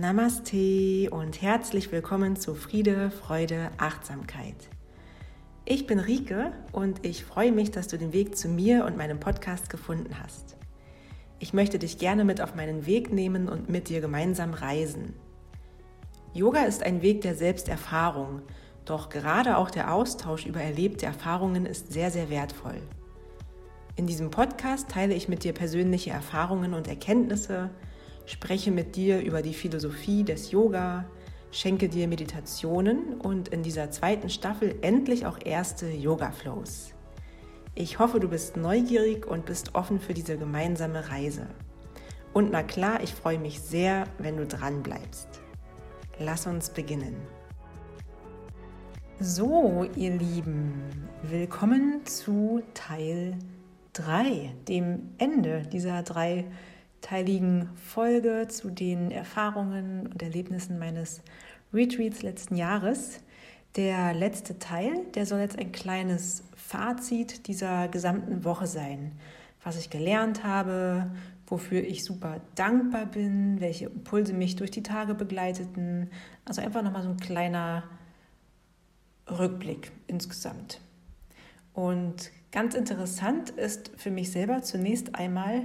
Namaste und herzlich willkommen zu Friede, Freude, Achtsamkeit. Ich bin Rike und ich freue mich, dass du den Weg zu mir und meinem Podcast gefunden hast. Ich möchte dich gerne mit auf meinen Weg nehmen und mit dir gemeinsam reisen. Yoga ist ein Weg der Selbsterfahrung, doch gerade auch der Austausch über erlebte Erfahrungen ist sehr, sehr wertvoll. In diesem Podcast teile ich mit dir persönliche Erfahrungen und Erkenntnisse, spreche mit dir über die Philosophie des Yoga, schenke dir Meditationen und in dieser zweiten Staffel endlich auch erste Yoga-Flows. Ich hoffe, du bist neugierig und bist offen für diese gemeinsame Reise. Und na klar, ich freue mich sehr, wenn du dran bleibst. Lass uns beginnen. So, ihr Lieben, willkommen zu Teil 3, dem Ende dieser drei teiligen Folge zu den Erfahrungen und Erlebnissen meines Retreats letzten Jahres. Der letzte Teil, der soll jetzt ein kleines Fazit dieser gesamten Woche sein, was ich gelernt habe, wofür ich super dankbar bin, welche Impulse mich durch die Tage begleiteten. Also einfach nochmal so ein kleiner Rückblick insgesamt. Und ganz interessant ist für mich selber zunächst einmal,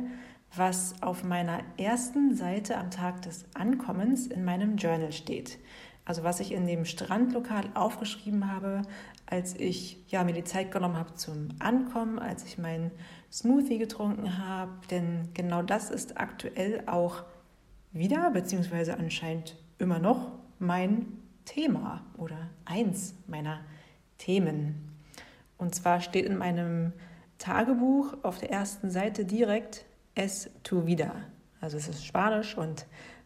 was auf meiner ersten Seite am Tag des Ankommens in meinem Journal steht. Also was ich in dem Strandlokal aufgeschrieben habe, als ich ja, mir die Zeit genommen habe zum Ankommen, als ich meinen Smoothie getrunken habe. Denn genau das ist aktuell auch wieder, beziehungsweise anscheinend immer noch mein Thema oder eins meiner Themen. Und zwar steht in meinem Tagebuch auf der ersten Seite direkt es tu vida. Also es ist Spanisch und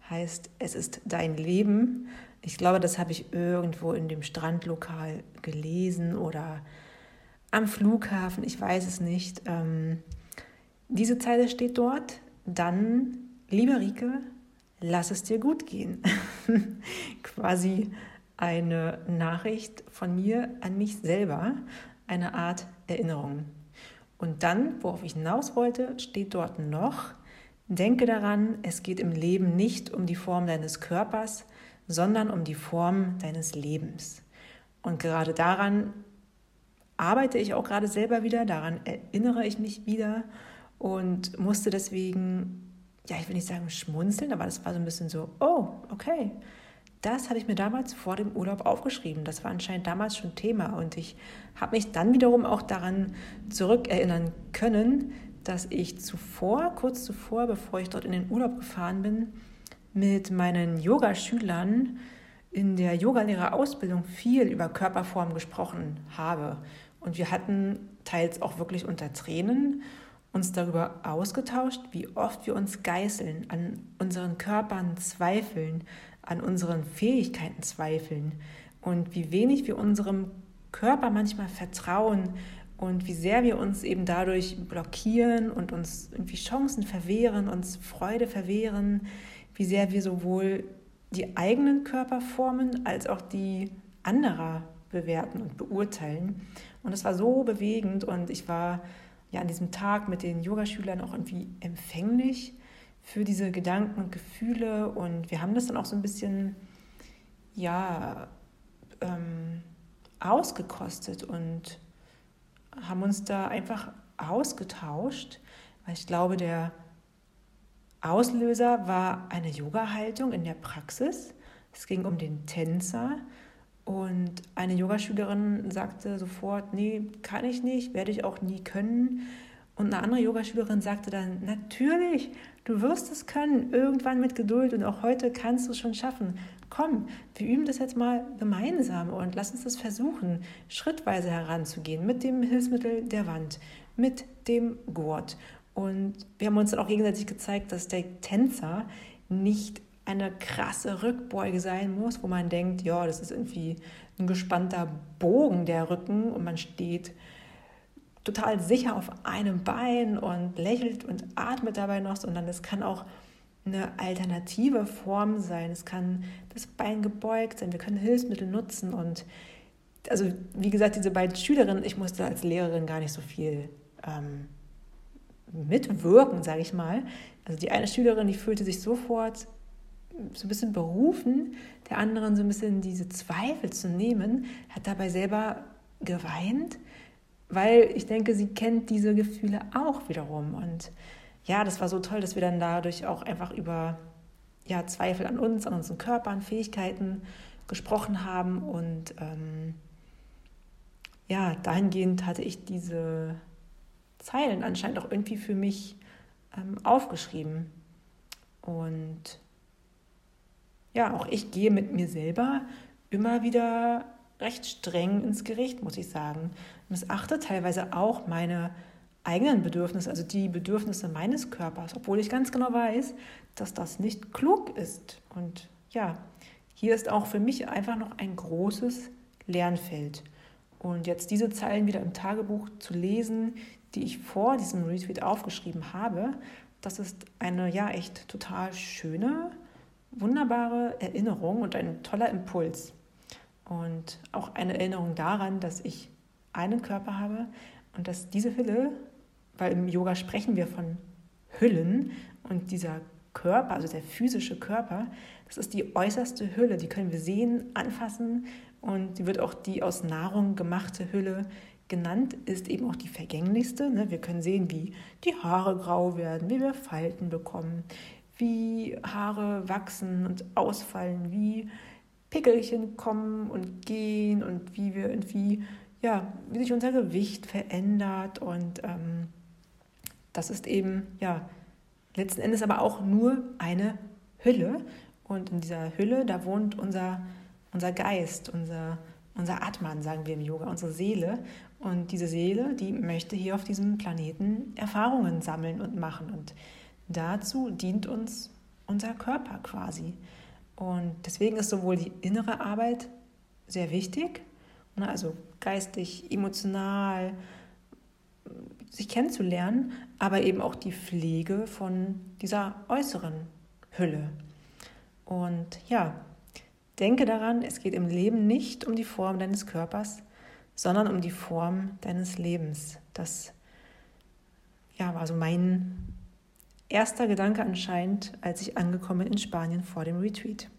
heißt es ist dein Leben. Ich glaube, das habe ich irgendwo in dem Strandlokal gelesen oder am Flughafen, ich weiß es nicht. Ähm, diese Zeile steht dort. Dann, liebe Rike, lass es dir gut gehen. Quasi eine Nachricht von mir an mich selber, eine Art Erinnerung. Und dann, worauf ich hinaus wollte, steht dort noch, denke daran, es geht im Leben nicht um die Form deines Körpers, sondern um die Form deines Lebens. Und gerade daran arbeite ich auch gerade selber wieder, daran erinnere ich mich wieder und musste deswegen, ja, ich will nicht sagen schmunzeln, aber das war so ein bisschen so, oh, okay, das hatte ich mir damals vor dem Urlaub aufgeschrieben. Das war anscheinend damals schon Thema. Und ich habe mich dann wiederum auch daran zurückerinnern können, dass ich zuvor, kurz zuvor, bevor ich dort in den Urlaub gefahren bin, mit meinen Yogaschülern in der Yogalehrerausbildung viel über Körperform gesprochen habe. Und wir hatten teils auch wirklich unter Tränen uns darüber ausgetauscht, wie oft wir uns geißeln, an unseren Körpern zweifeln, an unseren Fähigkeiten zweifeln und wie wenig wir unserem Körper manchmal vertrauen und wie sehr wir uns eben dadurch blockieren und uns irgendwie Chancen verwehren, uns Freude verwehren, wie sehr wir sowohl die eigenen Körperformen als auch die anderer bewerten und beurteilen. Und es war so bewegend und ich war ja an diesem Tag mit den Yogaschülern auch irgendwie empfänglich für diese Gedanken und Gefühle. Und wir haben das dann auch so ein bisschen, ja, ähm, ausgekostet und haben uns da einfach ausgetauscht, weil ich glaube, der Auslöser war eine Yoga-Haltung in der Praxis. Es ging um den Tänzer und eine Yogaschülerin sagte sofort, nee, kann ich nicht, werde ich auch nie können. Und eine andere Yogaschülerin sagte dann, natürlich, du wirst es können, irgendwann mit Geduld und auch heute kannst du es schon schaffen. Komm, wir üben das jetzt mal gemeinsam und lass uns das versuchen, schrittweise heranzugehen mit dem Hilfsmittel der Wand, mit dem Gurt. Und wir haben uns dann auch gegenseitig gezeigt, dass der Tänzer nicht eine krasse Rückbeuge sein muss, wo man denkt, ja, das ist irgendwie ein gespannter Bogen der Rücken und man steht total sicher auf einem Bein und lächelt und atmet dabei noch, sondern es kann auch eine alternative Form sein. Es kann das Bein gebeugt sein. Wir können Hilfsmittel nutzen und also wie gesagt, diese beiden Schülerinnen, ich musste als Lehrerin gar nicht so viel ähm, mitwirken, sage ich mal. Also die eine Schülerin, die fühlte sich sofort so ein bisschen berufen, der anderen so ein bisschen diese Zweifel zu nehmen, hat dabei selber geweint, weil ich denke, sie kennt diese Gefühle auch wiederum. Und ja, das war so toll, dass wir dann dadurch auch einfach über ja, Zweifel an uns, an unseren Körpern, Fähigkeiten gesprochen haben. Und ähm, ja, dahingehend hatte ich diese Zeilen anscheinend auch irgendwie für mich ähm, aufgeschrieben. Und ja, auch ich gehe mit mir selber immer wieder recht streng ins Gericht, muss ich sagen. Missachte teilweise auch meine eigenen Bedürfnisse, also die Bedürfnisse meines Körpers, obwohl ich ganz genau weiß, dass das nicht klug ist. Und ja, hier ist auch für mich einfach noch ein großes Lernfeld. Und jetzt diese Zeilen wieder im Tagebuch zu lesen, die ich vor diesem Retweet aufgeschrieben habe, das ist eine ja echt total schöne, wunderbare Erinnerung und ein toller Impuls. Und auch eine Erinnerung daran, dass ich einen Körper habe und dass diese Hülle, weil im Yoga sprechen wir von Hüllen und dieser Körper, also der physische Körper, das ist die äußerste Hülle, die können wir sehen, anfassen und die wird auch die aus Nahrung gemachte Hülle genannt, ist eben auch die vergänglichste. Ne? Wir können sehen, wie die Haare grau werden, wie wir Falten bekommen, wie Haare wachsen und ausfallen, wie Pickelchen kommen und gehen und wie wir irgendwie, ja, wie sich unser Gewicht verändert. Und ähm, das ist eben, ja, letzten Endes aber auch nur eine Hülle. Und in dieser Hülle, da wohnt unser, unser Geist, unser, unser Atman, sagen wir im Yoga, unsere Seele. Und diese Seele, die möchte hier auf diesem Planeten Erfahrungen sammeln und machen. Und dazu dient uns unser Körper quasi. Und deswegen ist sowohl die innere Arbeit sehr wichtig, also geistig, emotional, sich kennenzulernen, aber eben auch die Pflege von dieser äußeren Hülle. Und ja, denke daran, es geht im Leben nicht um die Form deines Körpers, sondern um die Form deines Lebens. Das ja, war so mein erster Gedanke anscheinend, als ich angekommen in Spanien vor dem Retreat.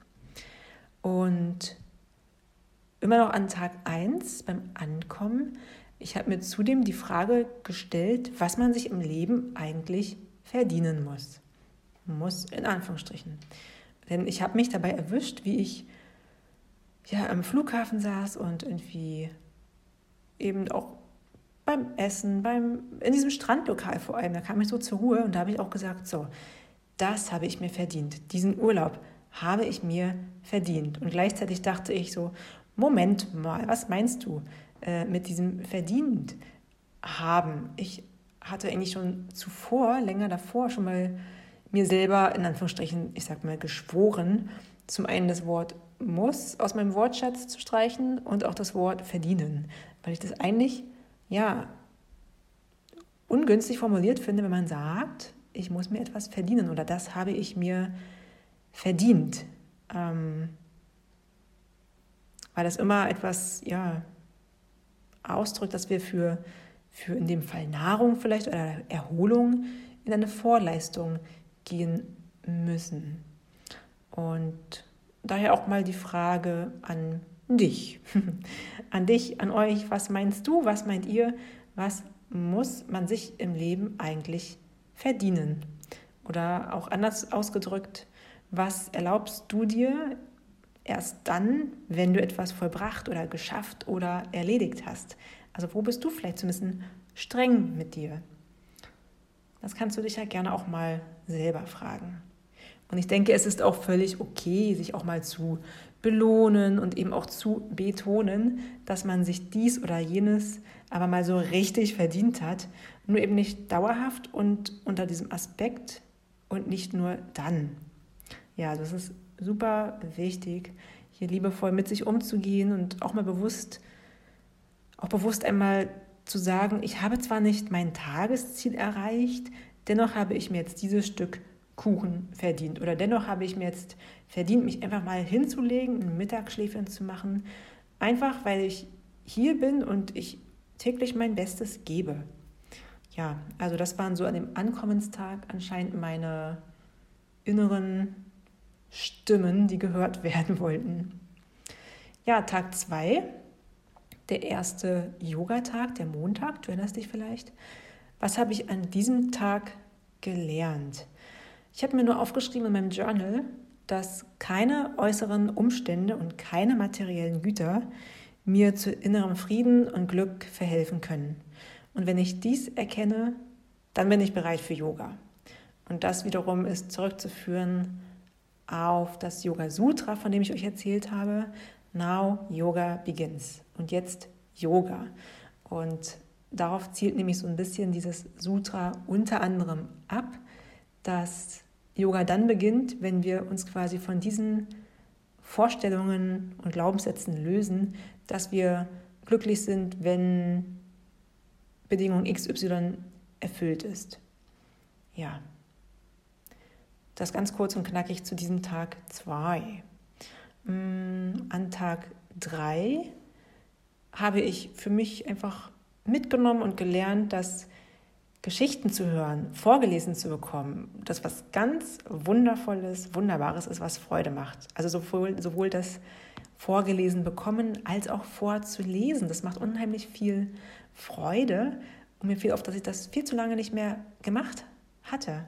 Und immer noch an Tag 1 beim Ankommen, ich habe mir zudem die Frage gestellt, was man sich im Leben eigentlich verdienen muss. Muss in Anführungsstrichen. Denn ich habe mich dabei erwischt, wie ich ja am Flughafen saß und irgendwie eben auch beim Essen, beim, in diesem Strandlokal vor allem, da kam ich so zur Ruhe und da habe ich auch gesagt, so, das habe ich mir verdient. Diesen Urlaub habe ich mir verdient. Und gleichzeitig dachte ich so, Moment mal, was meinst du äh, mit diesem verdient haben? Ich hatte eigentlich schon zuvor, länger davor, schon mal mir selber, in Anführungsstrichen, ich sag mal, geschworen, zum einen das Wort muss aus meinem Wortschatz zu streichen und auch das Wort verdienen, weil ich das eigentlich ja, ungünstig formuliert finde, wenn man sagt, ich muss mir etwas verdienen oder das habe ich mir verdient. Ähm, weil das immer etwas, ja, ausdrückt, dass wir für, für in dem Fall Nahrung vielleicht oder Erholung in eine Vorleistung gehen müssen. Und daher auch mal die Frage an dich. an dich, an euch, was meinst du, was meint ihr, was muss man sich im Leben eigentlich verdienen? Oder auch anders ausgedrückt, was erlaubst du dir erst dann, wenn du etwas vollbracht oder geschafft oder erledigt hast? Also wo bist du vielleicht bisschen streng mit dir? Das kannst du dich ja gerne auch mal selber fragen. Und ich denke, es ist auch völlig okay, sich auch mal zu belohnen und eben auch zu betonen, dass man sich dies oder jenes aber mal so richtig verdient hat, nur eben nicht dauerhaft und unter diesem Aspekt und nicht nur dann. Ja, das ist super wichtig, hier liebevoll mit sich umzugehen und auch mal bewusst, auch bewusst einmal zu sagen, ich habe zwar nicht mein Tagesziel erreicht, dennoch habe ich mir jetzt dieses Stück Kuchen verdient. Oder dennoch habe ich mir jetzt verdient, mich einfach mal hinzulegen, ein Mittagsschläfchen zu machen. Einfach weil ich hier bin und ich täglich mein Bestes gebe. Ja, also das waren so an dem Ankommenstag anscheinend meine inneren Stimmen, die gehört werden wollten. Ja, Tag 2, der erste Yogatag, der Montag, du erinnerst dich vielleicht. Was habe ich an diesem Tag gelernt? Ich habe mir nur aufgeschrieben in meinem Journal, dass keine äußeren Umstände und keine materiellen Güter mir zu innerem Frieden und Glück verhelfen können. Und wenn ich dies erkenne, dann bin ich bereit für Yoga. Und das wiederum ist zurückzuführen auf das Yoga Sutra, von dem ich euch erzählt habe. Now Yoga begins. Und jetzt Yoga. Und darauf zielt nämlich so ein bisschen dieses Sutra unter anderem ab, dass Yoga dann beginnt, wenn wir uns quasi von diesen Vorstellungen und Glaubenssätzen lösen, dass wir glücklich sind, wenn Bedingung XY erfüllt ist. Ja, das ganz kurz und knackig zu diesem Tag 2. Mm, an Tag 3 habe ich für mich einfach mitgenommen und gelernt, dass Geschichten zu hören, vorgelesen zu bekommen, das was ganz Wundervolles, Wunderbares ist, was Freude macht. Also sowohl, sowohl das vorgelesen bekommen als auch vorzulesen. Das macht unheimlich viel Freude und mir fiel auf, dass ich das viel zu lange nicht mehr gemacht hatte.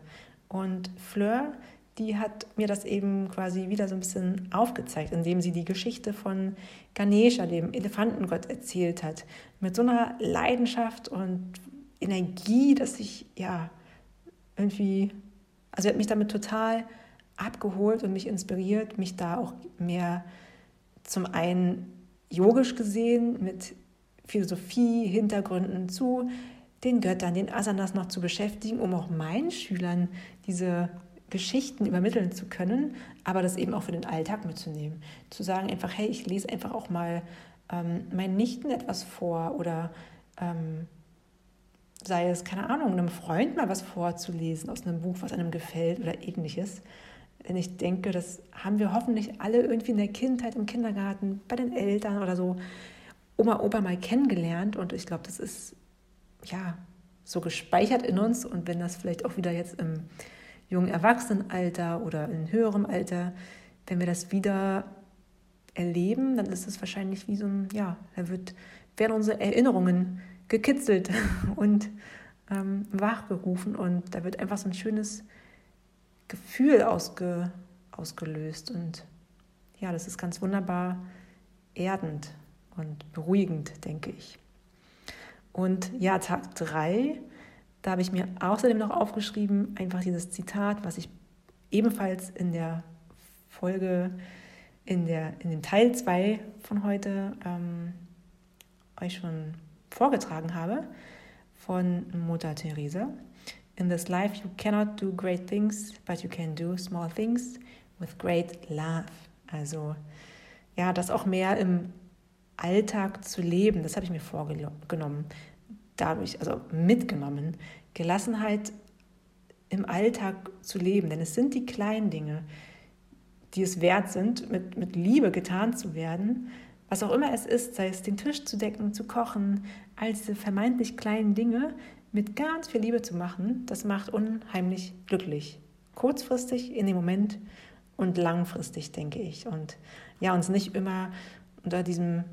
Und Fleur, die hat mir das eben quasi wieder so ein bisschen aufgezeigt, indem sie die Geschichte von Ganesha, dem Elefantengott, erzählt hat. Mit so einer Leidenschaft und Energie, dass ich ja irgendwie, also hat mich damit total abgeholt und mich inspiriert, mich da auch mehr zum einen yogisch gesehen mit Philosophie, Hintergründen zu den Göttern, den Asanas noch zu beschäftigen, um auch meinen Schülern diese Geschichten übermitteln zu können, aber das eben auch für den Alltag mitzunehmen. Zu sagen einfach, hey, ich lese einfach auch mal ähm, meinen Nichten etwas vor oder ähm, sei es, keine Ahnung, einem Freund mal was vorzulesen aus einem Buch, was einem gefällt oder ähnliches. Denn ich denke, das haben wir hoffentlich alle irgendwie in der Kindheit, im Kindergarten, bei den Eltern oder so, Oma, Opa mal kennengelernt. Und ich glaube, das ist ja so gespeichert in uns. Und wenn das vielleicht auch wieder jetzt im jungen Erwachsenenalter oder in höherem Alter, wenn wir das wieder erleben, dann ist es wahrscheinlich wie so ein, ja, da wird, werden unsere Erinnerungen gekitzelt und ähm, wachgerufen und da wird einfach so ein schönes Gefühl ausge, ausgelöst und ja, das ist ganz wunderbar erdend und beruhigend, denke ich. Und ja, Tag 3, da habe ich mir außerdem noch aufgeschrieben, einfach dieses Zitat, was ich ebenfalls in der Folge, in, der, in dem Teil 2 von heute ähm, euch schon vorgetragen habe von Mutter Teresa. In this life you cannot do great things, but you can do small things with great love. Also ja, das auch mehr im Alltag zu leben, das habe ich mir vorgenommen. Dadurch, also mitgenommen, Gelassenheit im Alltag zu leben. Denn es sind die kleinen Dinge, die es wert sind, mit, mit Liebe getan zu werden, was auch immer es ist, sei es den Tisch zu decken, zu kochen, all diese vermeintlich kleinen Dinge mit ganz viel Liebe zu machen, das macht unheimlich glücklich. Kurzfristig in dem Moment und langfristig, denke ich. Und ja, uns nicht immer unter diesem,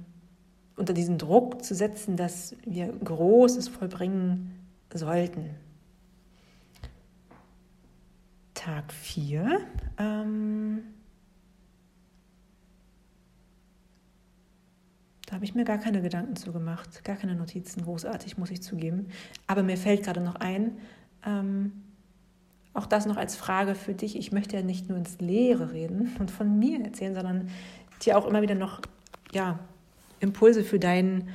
unter diesen Druck zu setzen, dass wir Großes vollbringen sollten. Tag 4. Ähm Da habe ich mir gar keine Gedanken zu gemacht, gar keine Notizen, großartig, muss ich zugeben. Aber mir fällt gerade noch ein, ähm, auch das noch als Frage für dich. Ich möchte ja nicht nur ins Leere reden und von mir erzählen, sondern dir auch immer wieder noch ja, Impulse für deinen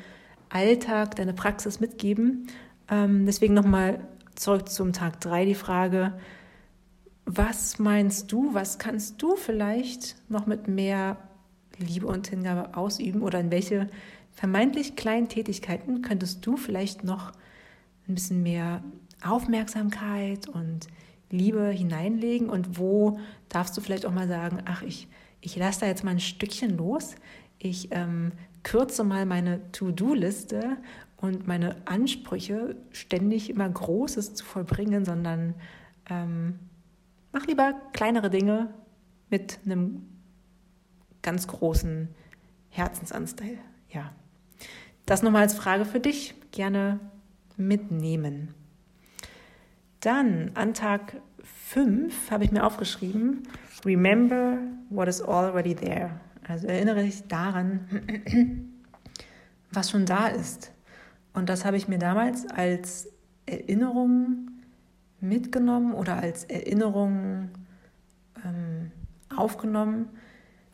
Alltag, deine Praxis mitgeben. Ähm, deswegen nochmal zurück zum Tag 3 die Frage, was meinst du, was kannst du vielleicht noch mit mehr Liebe und Hingabe ausüben oder in welche vermeintlich kleinen Tätigkeiten könntest du vielleicht noch ein bisschen mehr Aufmerksamkeit und Liebe hineinlegen und wo darfst du vielleicht auch mal sagen, ach, ich, ich lasse da jetzt mal ein Stückchen los, ich ähm, kürze mal meine To-Do-Liste und meine Ansprüche, ständig immer Großes zu vollbringen, sondern ähm, mach lieber kleinere Dinge mit einem ganz großen Herzensanteil. Ja. Das nochmal als Frage für dich. Gerne mitnehmen. Dann an Tag 5 habe ich mir aufgeschrieben, Remember what is already there. Also erinnere dich daran, was schon da ist. Und das habe ich mir damals als Erinnerung mitgenommen oder als Erinnerung ähm, aufgenommen.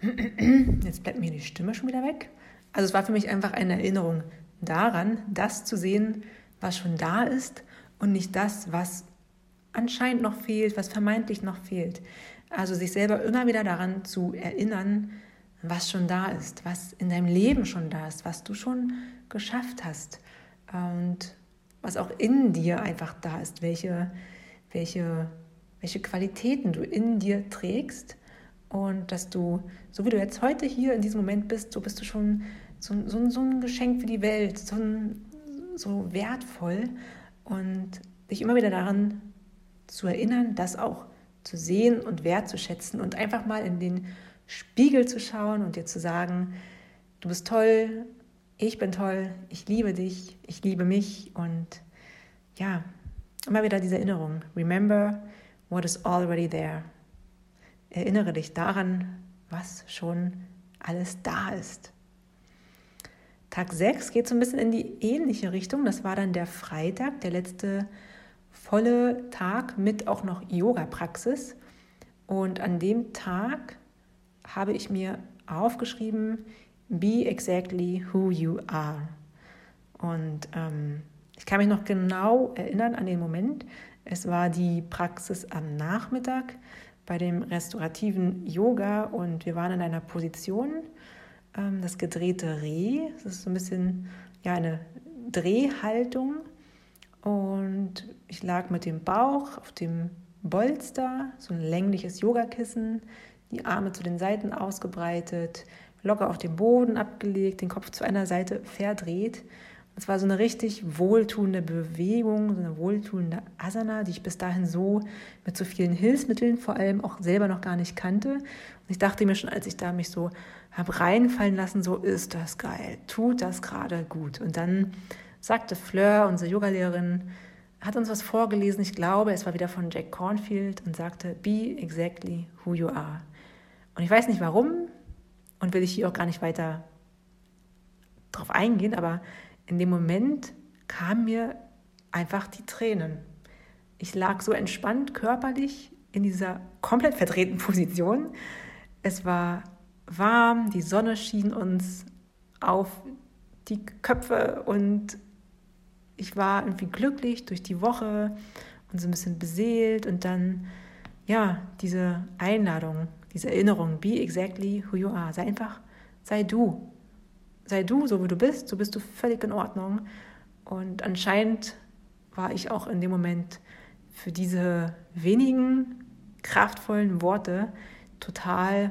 Jetzt bleibt mir die Stimme schon wieder weg. Also es war für mich einfach eine Erinnerung daran, das zu sehen, was schon da ist und nicht das, was anscheinend noch fehlt, was vermeintlich noch fehlt. Also sich selber immer wieder daran zu erinnern, was schon da ist, was in deinem Leben schon da ist, was du schon geschafft hast und was auch in dir einfach da ist, welche, welche, welche Qualitäten du in dir trägst. Und dass du, so wie du jetzt heute hier in diesem Moment bist, so bist du schon so, so, so ein Geschenk für die Welt, so, so wertvoll. Und dich immer wieder daran zu erinnern, das auch zu sehen und wertzuschätzen und einfach mal in den Spiegel zu schauen und dir zu sagen, du bist toll, ich bin toll, ich liebe dich, ich liebe mich und ja, immer wieder diese Erinnerung. Remember what is already there. Erinnere dich daran, was schon alles da ist. Tag 6 geht so ein bisschen in die ähnliche Richtung. Das war dann der Freitag, der letzte volle Tag mit auch noch Yoga-Praxis. Und an dem Tag habe ich mir aufgeschrieben, Be exactly who you are. Und ähm, ich kann mich noch genau erinnern an den Moment. Es war die Praxis am Nachmittag bei dem restaurativen Yoga und wir waren in einer Position, ähm, das gedrehte Reh. Das ist so ein bisschen ja, eine Drehhaltung. Und ich lag mit dem Bauch auf dem Bolster, so ein längliches Yogakissen, die Arme zu den Seiten ausgebreitet, locker auf den Boden abgelegt, den Kopf zu einer Seite verdreht. Es war so eine richtig wohltuende Bewegung, so eine wohltuende Asana, die ich bis dahin so mit so vielen Hilfsmitteln vor allem auch selber noch gar nicht kannte. Und ich dachte mir schon, als ich da mich so habe reinfallen lassen, so ist das geil, tut das gerade gut. Und dann sagte Fleur, unsere Yogalehrerin, hat uns was vorgelesen, ich glaube, es war wieder von Jack Cornfield und sagte, be exactly who you are. Und ich weiß nicht warum und will ich hier auch gar nicht weiter drauf eingehen, aber in dem Moment kamen mir einfach die Tränen. Ich lag so entspannt körperlich in dieser komplett verdrehten Position. Es war warm, die Sonne schien uns auf die Köpfe und ich war irgendwie glücklich durch die Woche und so ein bisschen beseelt und dann, ja, diese Einladung, diese Erinnerung, be exactly who you are. Sei einfach, sei du. Sei du, so wie du bist, so bist du völlig in Ordnung. Und anscheinend war ich auch in dem Moment für diese wenigen kraftvollen Worte total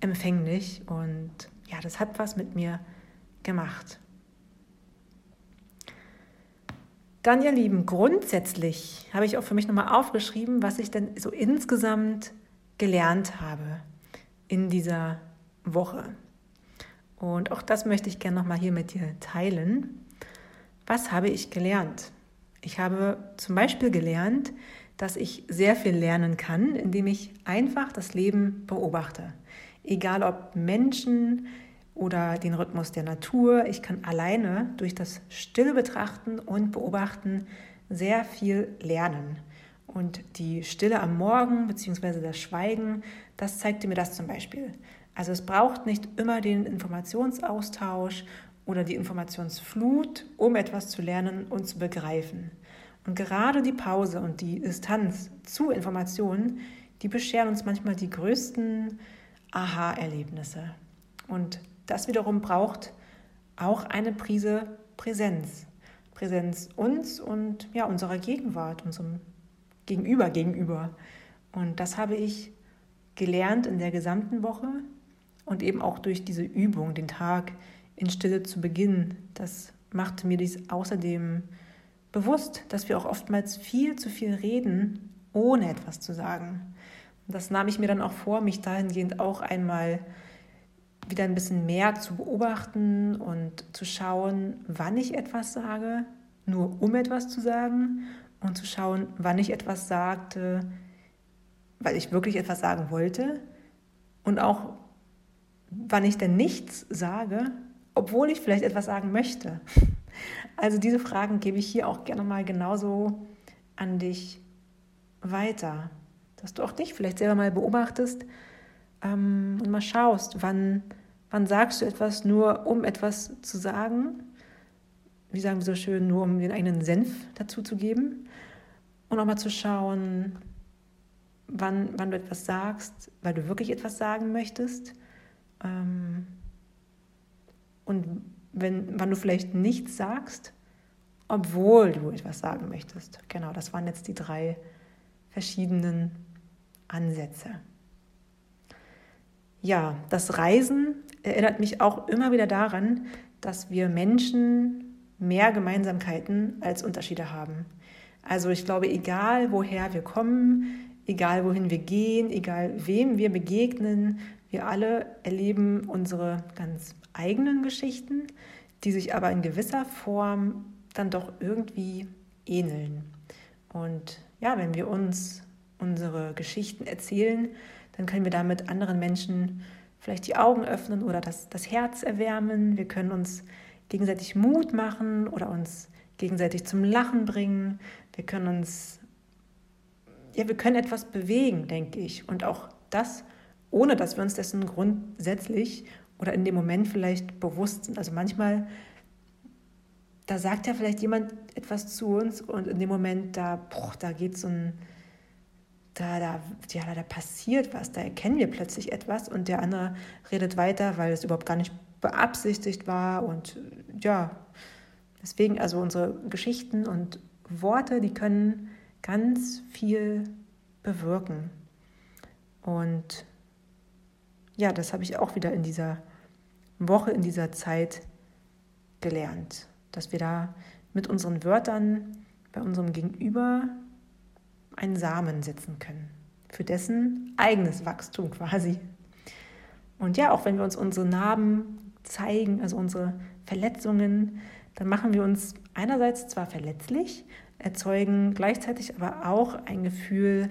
empfänglich und ja, das hat was mit mir gemacht. Dann, ihr Lieben, grundsätzlich habe ich auch für mich nochmal aufgeschrieben, was ich denn so insgesamt gelernt habe in dieser Woche. Und auch das möchte ich gerne nochmal hier mit dir teilen. Was habe ich gelernt? Ich habe zum Beispiel gelernt, dass ich sehr viel lernen kann, indem ich einfach das Leben beobachte. Egal ob Menschen oder den Rhythmus der Natur, ich kann alleine durch das stille Betrachten und Beobachten sehr viel lernen. Und die Stille am Morgen bzw. das Schweigen, das zeigte mir das zum Beispiel. Also es braucht nicht immer den Informationsaustausch oder die Informationsflut, um etwas zu lernen und zu begreifen. Und gerade die Pause und die Distanz zu Informationen, die bescheren uns manchmal die größten Aha-Erlebnisse. Und das wiederum braucht auch eine Prise Präsenz. Präsenz uns und ja, unserer Gegenwart, unserem Gegenüber gegenüber. Und das habe ich gelernt in der gesamten Woche und eben auch durch diese Übung, den Tag in Stille zu beginnen. Das machte mir dies außerdem bewusst, dass wir auch oftmals viel zu viel reden, ohne etwas zu sagen. Das nahm ich mir dann auch vor, mich dahingehend auch einmal wieder ein bisschen mehr zu beobachten und zu schauen, wann ich etwas sage, nur um etwas zu sagen und zu schauen, wann ich etwas sagte, weil ich wirklich etwas sagen wollte und auch wann ich denn nichts sage, obwohl ich vielleicht etwas sagen möchte. Also diese Fragen gebe ich hier auch gerne mal genauso an dich weiter, dass du auch dich vielleicht selber mal beobachtest ähm, und mal schaust, wann, wann sagst du etwas nur, um etwas zu sagen, wie sagen wir so schön, nur um den eigenen Senf dazu zu geben und auch mal zu schauen, wann, wann du etwas sagst, weil du wirklich etwas sagen möchtest ähm, und wenn, wann du vielleicht nichts sagst, obwohl du etwas sagen möchtest. Genau, das waren jetzt die drei verschiedenen Ansätze. Ja, das Reisen erinnert mich auch immer wieder daran, dass wir Menschen mehr Gemeinsamkeiten als Unterschiede haben. Also ich glaube, egal woher wir kommen, egal wohin wir gehen, egal wem wir begegnen, wir alle erleben unsere ganz eigenen Geschichten, die sich aber in gewisser Form dann doch irgendwie ähneln. Und ja, wenn wir uns unsere Geschichten erzählen, dann können wir damit anderen Menschen vielleicht die Augen öffnen oder das, das Herz erwärmen. Wir können uns gegenseitig Mut machen oder uns gegenseitig zum Lachen bringen. Wir können uns, ja, wir können etwas bewegen, denke ich. Und auch das, ohne dass wir uns dessen grundsätzlich oder in dem Moment vielleicht bewusst sind. Also manchmal, da sagt ja vielleicht jemand etwas zu uns und in dem Moment, da, boah, da geht so ein, da, da, ja, da passiert was, da erkennen wir plötzlich etwas und der andere redet weiter, weil es überhaupt gar nicht beabsichtigt war und ja, deswegen also unsere Geschichten und Worte, die können ganz viel bewirken. Und ja, das habe ich auch wieder in dieser Woche, in dieser Zeit gelernt, dass wir da mit unseren Wörtern bei unserem Gegenüber einen Samen setzen können, für dessen eigenes Wachstum quasi. Und ja, auch wenn wir uns unsere Narben zeigen, also unsere Verletzungen, dann machen wir uns einerseits zwar verletzlich, erzeugen gleichzeitig aber auch ein Gefühl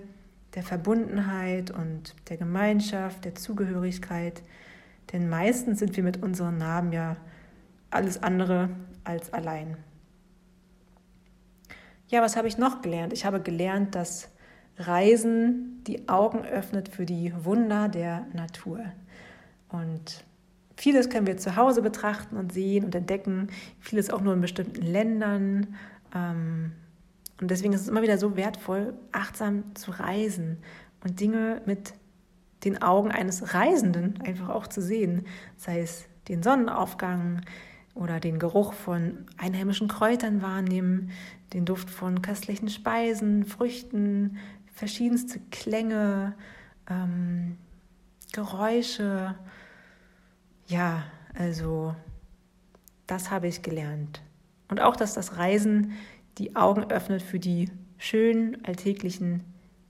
der Verbundenheit und der Gemeinschaft, der Zugehörigkeit. Denn meistens sind wir mit unseren Narben ja alles andere als allein. Ja, was habe ich noch gelernt? Ich habe gelernt, dass Reisen die Augen öffnet für die Wunder der Natur. Und vieles können wir zu Hause betrachten und sehen und entdecken, vieles auch nur in bestimmten Ländern. Ähm, und deswegen ist es immer wieder so wertvoll, achtsam zu reisen und Dinge mit den Augen eines Reisenden einfach auch zu sehen, sei es den Sonnenaufgang oder den Geruch von einheimischen Kräutern wahrnehmen, den Duft von köstlichen Speisen, Früchten, verschiedenste Klänge, ähm, Geräusche. Ja, also das habe ich gelernt. Und auch, dass das Reisen die Augen öffnet für die schönen alltäglichen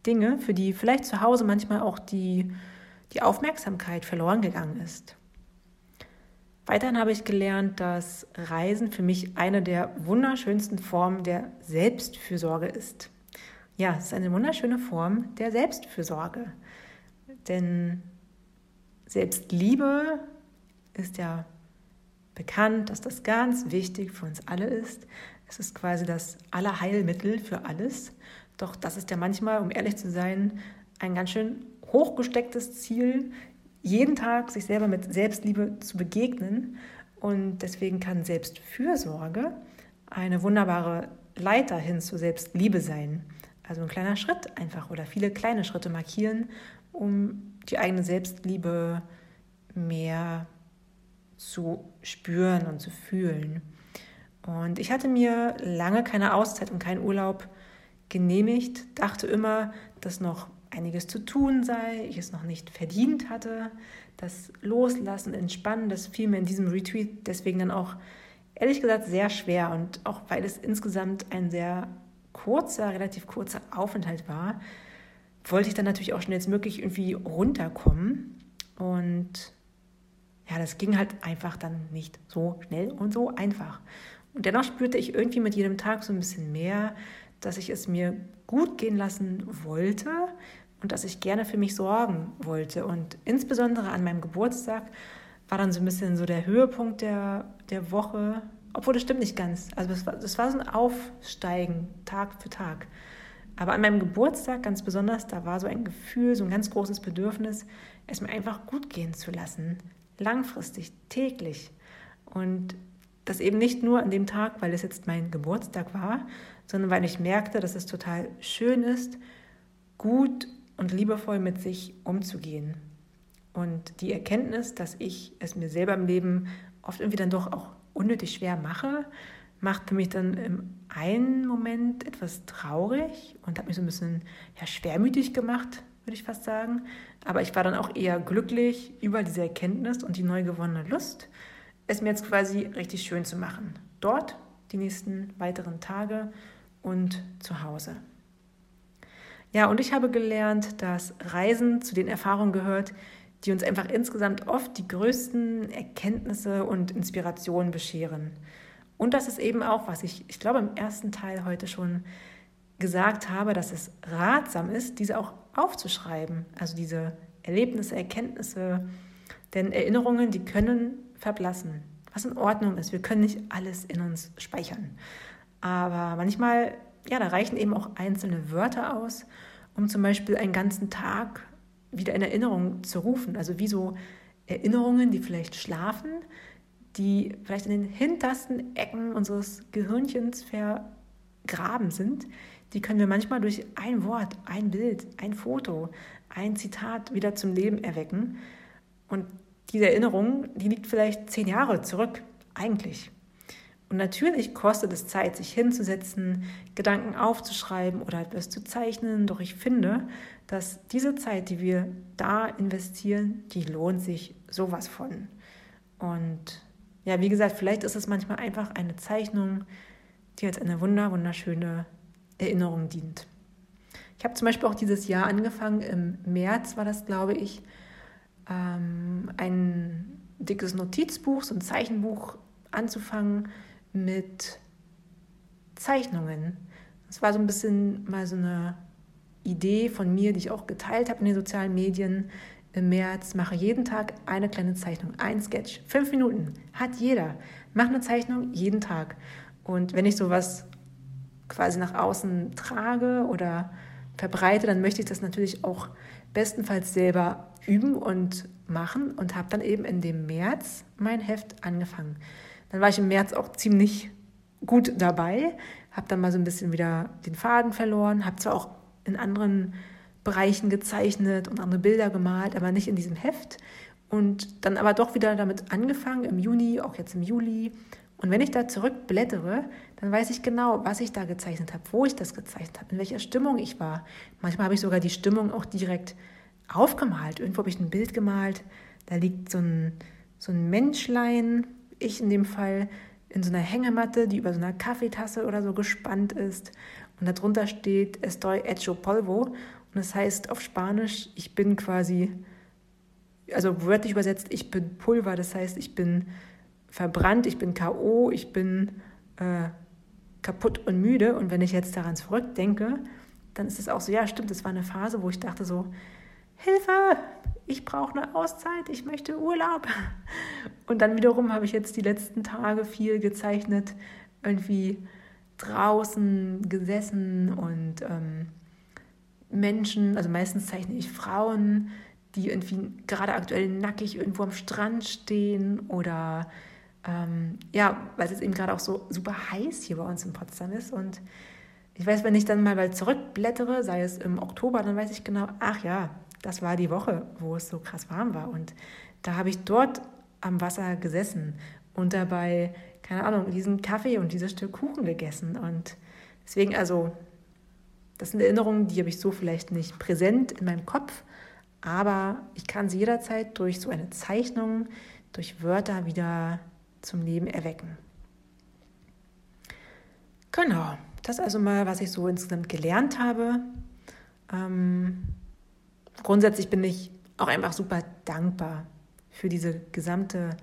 Dinge, für die vielleicht zu Hause manchmal auch die, die Aufmerksamkeit verloren gegangen ist. Weiterhin habe ich gelernt, dass Reisen für mich eine der wunderschönsten Formen der Selbstfürsorge ist. Ja, es ist eine wunderschöne Form der Selbstfürsorge. Denn Selbstliebe ist ja bekannt, dass das ganz wichtig für uns alle ist. Es ist quasi das Allerheilmittel für alles. Doch das ist ja manchmal, um ehrlich zu sein, ein ganz schön hochgestecktes Ziel, jeden Tag sich selber mit Selbstliebe zu begegnen. Und deswegen kann Selbstfürsorge eine wunderbare Leiter hin zur Selbstliebe sein. Also ein kleiner Schritt einfach oder viele kleine Schritte markieren, um die eigene Selbstliebe mehr zu spüren und zu fühlen. Und ich hatte mir lange keine Auszeit und keinen Urlaub genehmigt, dachte immer, dass noch einiges zu tun sei, ich es noch nicht verdient hatte. Das Loslassen, Entspannen, das fiel mir in diesem Retreat deswegen dann auch ehrlich gesagt sehr schwer. Und auch weil es insgesamt ein sehr kurzer, relativ kurzer Aufenthalt war, wollte ich dann natürlich auch schnellstmöglich irgendwie runterkommen. Und ja, das ging halt einfach dann nicht so schnell und so einfach. Und dennoch spürte ich irgendwie mit jedem Tag so ein bisschen mehr, dass ich es mir gut gehen lassen wollte und dass ich gerne für mich sorgen wollte. Und insbesondere an meinem Geburtstag war dann so ein bisschen so der Höhepunkt der, der Woche, obwohl das stimmt nicht ganz. Also das war, das war so ein Aufsteigen Tag für Tag. Aber an meinem Geburtstag ganz besonders, da war so ein Gefühl, so ein ganz großes Bedürfnis, es mir einfach gut gehen zu lassen. Langfristig, täglich. Und das eben nicht nur an dem Tag, weil es jetzt mein Geburtstag war, sondern weil ich merkte, dass es total schön ist, gut und liebevoll mit sich umzugehen. Und die Erkenntnis, dass ich es mir selber im Leben oft irgendwie dann doch auch unnötig schwer mache, macht für mich dann im einen Moment etwas traurig und hat mich so ein bisschen ja, schwermütig gemacht, würde ich fast sagen. Aber ich war dann auch eher glücklich über diese Erkenntnis und die neu gewonnene Lust, es mir jetzt quasi richtig schön zu machen. Dort die nächsten weiteren Tage und zu Hause. Ja, und ich habe gelernt, dass Reisen zu den Erfahrungen gehört, die uns einfach insgesamt oft die größten Erkenntnisse und Inspirationen bescheren. Und das ist eben auch, was ich, ich glaube, im ersten Teil heute schon gesagt habe, dass es ratsam ist, diese auch aufzuschreiben. Also diese Erlebnisse, Erkenntnisse, denn Erinnerungen, die können verblassen, was in Ordnung ist. Wir können nicht alles in uns speichern. Aber manchmal, ja, da reichen eben auch einzelne Wörter aus, um zum Beispiel einen ganzen Tag wieder in Erinnerung zu rufen. Also wie so Erinnerungen, die vielleicht schlafen, die vielleicht in den hintersten Ecken unseres Gehirnchens vergraben sind, die können wir manchmal durch ein Wort, ein Bild, ein Foto, ein Zitat wieder zum Leben erwecken. Und diese Erinnerung, die liegt vielleicht zehn Jahre zurück, eigentlich. Und natürlich kostet es Zeit, sich hinzusetzen, Gedanken aufzuschreiben oder etwas zu zeichnen. Doch ich finde, dass diese Zeit, die wir da investieren, die lohnt sich sowas von. Und ja, wie gesagt, vielleicht ist es manchmal einfach eine Zeichnung, die als eine wunder, wunderschöne Erinnerung dient. Ich habe zum Beispiel auch dieses Jahr angefangen, im März war das, glaube ich, ähm, ein dickes Notizbuch, so ein Zeichenbuch anzufangen mit Zeichnungen. Das war so ein bisschen mal so eine Idee von mir, die ich auch geteilt habe in den sozialen Medien im März. Mache jeden Tag eine kleine Zeichnung, ein Sketch. Fünf Minuten, hat jeder. Mach eine Zeichnung jeden Tag. Und wenn ich sowas quasi nach außen trage oder verbreite, dann möchte ich das natürlich auch bestenfalls selber üben und machen und habe dann eben in dem März mein Heft angefangen. Dann war ich im März auch ziemlich gut dabei, habe dann mal so ein bisschen wieder den Faden verloren, habe zwar auch in anderen Bereichen gezeichnet und andere Bilder gemalt, aber nicht in diesem Heft. Und dann aber doch wieder damit angefangen im Juni, auch jetzt im Juli. Und wenn ich da zurückblättere, dann weiß ich genau, was ich da gezeichnet habe, wo ich das gezeichnet habe, in welcher Stimmung ich war. Manchmal habe ich sogar die Stimmung auch direkt aufgemalt. Irgendwo habe ich ein Bild gemalt, da liegt so ein, so ein Menschlein ich in dem Fall in so einer Hängematte, die über so einer Kaffeetasse oder so gespannt ist. Und darunter steht Estoy hecho polvo. Und das heißt auf Spanisch, ich bin quasi, also wörtlich übersetzt, ich bin Pulver. Das heißt, ich bin verbrannt, ich bin K.O., ich bin äh, kaputt und müde. Und wenn ich jetzt daran zurückdenke, dann ist es auch so, ja, stimmt, das war eine Phase, wo ich dachte so, Hilfe, ich brauche eine Auszeit, ich möchte Urlaub. Und dann wiederum habe ich jetzt die letzten Tage viel gezeichnet, irgendwie draußen gesessen und ähm, Menschen, also meistens zeichne ich Frauen, die irgendwie gerade aktuell nackig irgendwo am Strand stehen oder ähm, ja, weil es eben gerade auch so super heiß hier bei uns in Potsdam ist und ich weiß, wenn ich dann mal bald zurückblättere, sei es im Oktober, dann weiß ich genau, ach ja, das war die Woche, wo es so krass warm war. Und da habe ich dort am Wasser gesessen und dabei, keine Ahnung, diesen Kaffee und dieses Stück Kuchen gegessen. Und deswegen, also, das sind Erinnerungen, die habe ich so vielleicht nicht präsent in meinem Kopf, aber ich kann sie jederzeit durch so eine Zeichnung, durch Wörter wieder zum Leben erwecken. Genau, das also mal, was ich so insgesamt gelernt habe. Ähm, grundsätzlich bin ich auch einfach super dankbar für diese gesamte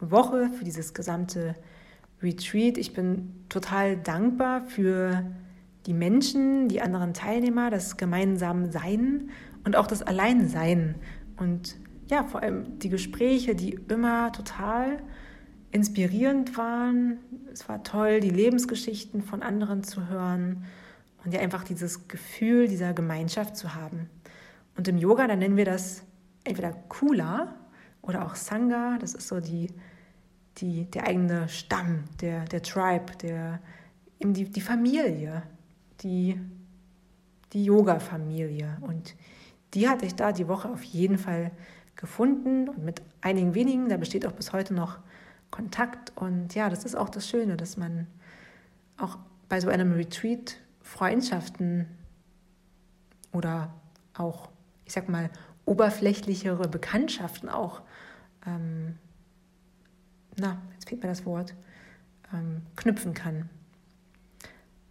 Woche, für dieses gesamte Retreat. Ich bin total dankbar für die Menschen, die anderen Teilnehmer, das gemeinsame Sein und auch das Alleinsein. Und ja, vor allem die Gespräche, die immer total inspirierend waren. Es war toll, die Lebensgeschichten von anderen zu hören und ja einfach dieses Gefühl dieser Gemeinschaft zu haben. Und im Yoga, da nennen wir das entweder Kula oder auch Sangha, das ist so die, die, der eigene Stamm, der, der Tribe, der, die, die Familie, die, die Yoga-Familie. Und die hatte ich da die Woche auf jeden Fall gefunden und mit einigen wenigen, da besteht auch bis heute noch Kontakt. Und ja, das ist auch das Schöne, dass man auch bei so einem Retreat Freundschaften oder auch, ich sag mal, oberflächlichere Bekanntschaften auch, ähm, na, jetzt fehlt mir das Wort, ähm, knüpfen kann.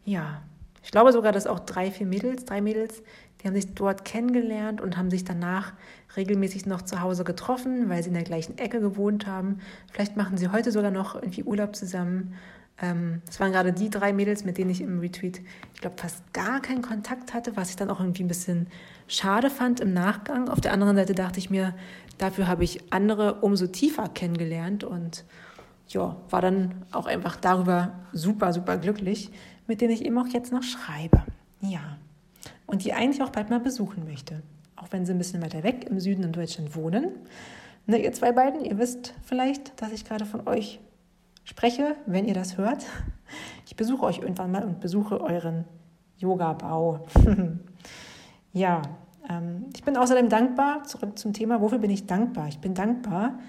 Ja, ich glaube sogar, dass auch drei, vier Mädels, drei Mädels, die haben sich dort kennengelernt und haben sich danach regelmäßig noch zu Hause getroffen, weil sie in der gleichen Ecke gewohnt haben. Vielleicht machen sie heute sogar noch irgendwie Urlaub zusammen. Ähm, das waren gerade die drei Mädels, mit denen ich im Retreat, ich glaube, fast gar keinen Kontakt hatte, was ich dann auch irgendwie ein bisschen schade fand im Nachgang. Auf der anderen Seite dachte ich mir, dafür habe ich andere umso tiefer kennengelernt und ja, war dann auch einfach darüber super, super glücklich, mit denen ich eben auch jetzt noch schreibe. Ja und die eigentlich auch bald mal besuchen möchte. Auch wenn sie ein bisschen weiter weg im Süden in Deutschland wohnen. Ne, ihr zwei beiden, ihr wisst vielleicht, dass ich gerade von euch spreche, wenn ihr das hört. Ich besuche euch irgendwann mal und besuche euren Yoga-Bau. ja, ähm, ich bin außerdem dankbar, zurück zum Thema, wofür bin ich dankbar? Ich bin dankbar,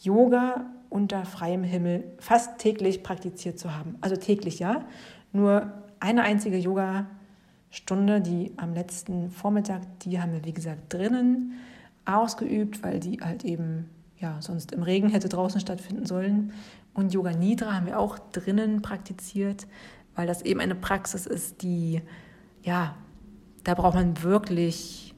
Yoga unter freiem Himmel fast täglich praktiziert zu haben. Also täglich, ja. Nur eine einzige Yoga- Stunde, die am letzten Vormittag, die haben wir, wie gesagt, drinnen ausgeübt, weil die halt eben ja sonst im Regen hätte draußen stattfinden sollen. Und Yoga Nidra haben wir auch drinnen praktiziert, weil das eben eine Praxis ist, die, ja, da braucht man wirklich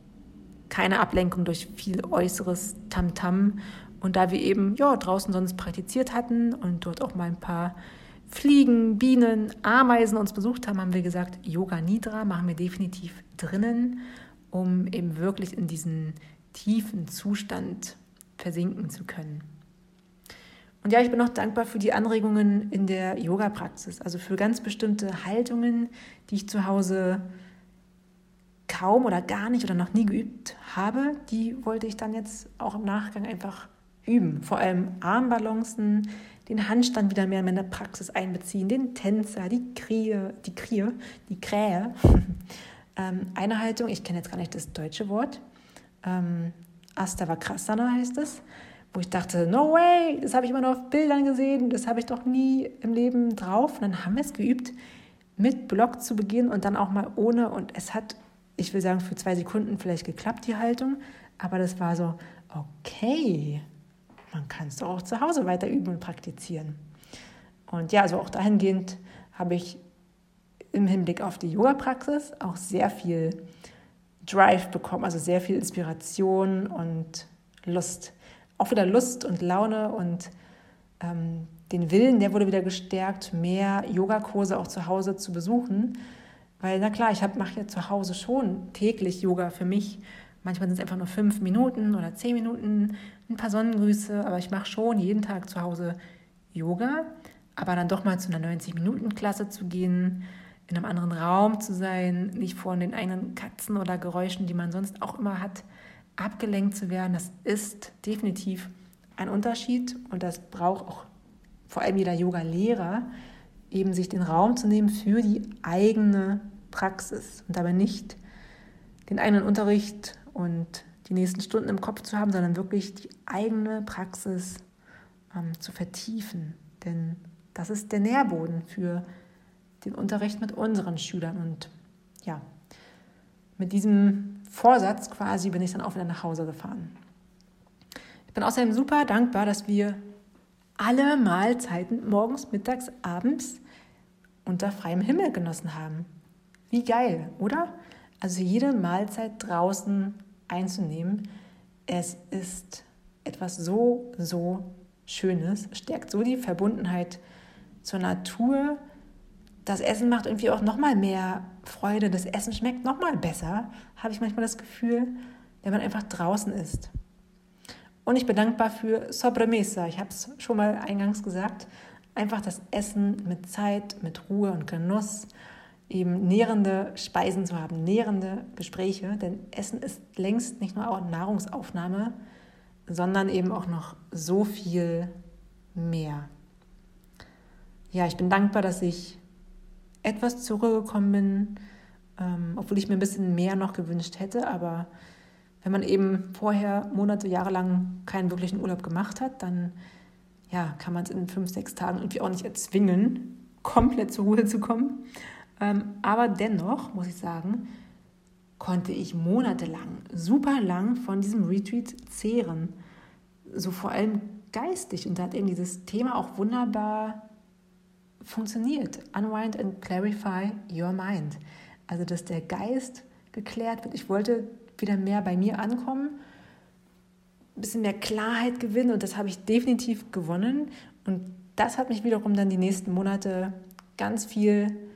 keine Ablenkung durch viel äußeres Tamtam. -Tam. Und da wir eben ja draußen sonst praktiziert hatten und dort auch mal ein paar Fliegen, Bienen, Ameisen uns besucht haben, haben wir gesagt, Yoga Nidra machen wir definitiv drinnen, um eben wirklich in diesen tiefen Zustand versinken zu können. Und ja, ich bin auch dankbar für die Anregungen in der Yoga-Praxis, also für ganz bestimmte Haltungen, die ich zu Hause kaum oder gar nicht oder noch nie geübt habe, die wollte ich dann jetzt auch im Nachgang einfach üben. Vor allem Armbalancen, den Handstand wieder mehr in meine Praxis einbeziehen, den Tänzer, die Krie, die Krie, die Krähe. ähm, eine Haltung, ich kenne jetzt gar nicht das deutsche Wort, ähm, Astavakrasana heißt es, wo ich dachte, no way, das habe ich immer nur auf Bildern gesehen, das habe ich doch nie im Leben drauf. Und dann haben wir es geübt, mit Block zu beginnen und dann auch mal ohne. Und es hat, ich will sagen, für zwei Sekunden vielleicht geklappt, die Haltung. Aber das war so, okay, man kann es doch auch zu Hause weiter üben und praktizieren. Und ja, also auch dahingehend habe ich im Hinblick auf die Yoga-Praxis auch sehr viel Drive bekommen, also sehr viel Inspiration und Lust. Auch wieder Lust und Laune und ähm, den Willen, der wurde wieder gestärkt, mehr Yogakurse auch zu Hause zu besuchen. Weil, na klar, ich mache ja zu Hause schon täglich Yoga für mich Manchmal sind es einfach nur fünf Minuten oder zehn Minuten, ein paar Sonnengrüße, aber ich mache schon jeden Tag zu Hause Yoga. Aber dann doch mal zu einer 90-Minuten-Klasse zu gehen, in einem anderen Raum zu sein, nicht vor den eigenen Katzen oder Geräuschen, die man sonst auch immer hat, abgelenkt zu werden, das ist definitiv ein Unterschied und das braucht auch vor allem jeder Yoga-Lehrer, eben sich den Raum zu nehmen für die eigene Praxis und dabei nicht den eigenen Unterricht und die nächsten Stunden im Kopf zu haben, sondern wirklich die eigene Praxis ähm, zu vertiefen. Denn das ist der Nährboden für den Unterricht mit unseren Schülern. Und ja, mit diesem Vorsatz quasi bin ich dann auch wieder nach Hause gefahren. Ich bin außerdem super dankbar, dass wir alle Mahlzeiten morgens, mittags, abends unter freiem Himmel genossen haben. Wie geil, oder? Also jede Mahlzeit draußen einzunehmen. Es ist etwas so, so Schönes, stärkt so die Verbundenheit zur Natur. Das Essen macht irgendwie auch nochmal mehr Freude. Das Essen schmeckt nochmal besser, habe ich manchmal das Gefühl, wenn man einfach draußen ist. Und ich bin dankbar für Sobremesa. Ich habe es schon mal eingangs gesagt. Einfach das Essen mit Zeit, mit Ruhe und Genuss, eben nährende Speisen zu haben, nährende Gespräche. Denn Essen ist längst nicht nur Nahrungsaufnahme, sondern eben auch noch so viel mehr. Ja, ich bin dankbar, dass ich etwas zurückgekommen bin, ähm, obwohl ich mir ein bisschen mehr noch gewünscht hätte. Aber wenn man eben vorher Monate, Jahre lang keinen wirklichen Urlaub gemacht hat, dann ja, kann man es in fünf, sechs Tagen irgendwie auch nicht erzwingen, komplett zur Ruhe zu kommen. Ähm, aber dennoch, muss ich sagen, konnte ich monatelang, super lang von diesem Retreat zehren. So vor allem geistig. Und da hat eben dieses Thema auch wunderbar funktioniert. Unwind and clarify your mind. Also, dass der Geist geklärt wird. Ich wollte wieder mehr bei mir ankommen, ein bisschen mehr Klarheit gewinnen und das habe ich definitiv gewonnen. Und das hat mich wiederum dann die nächsten Monate ganz viel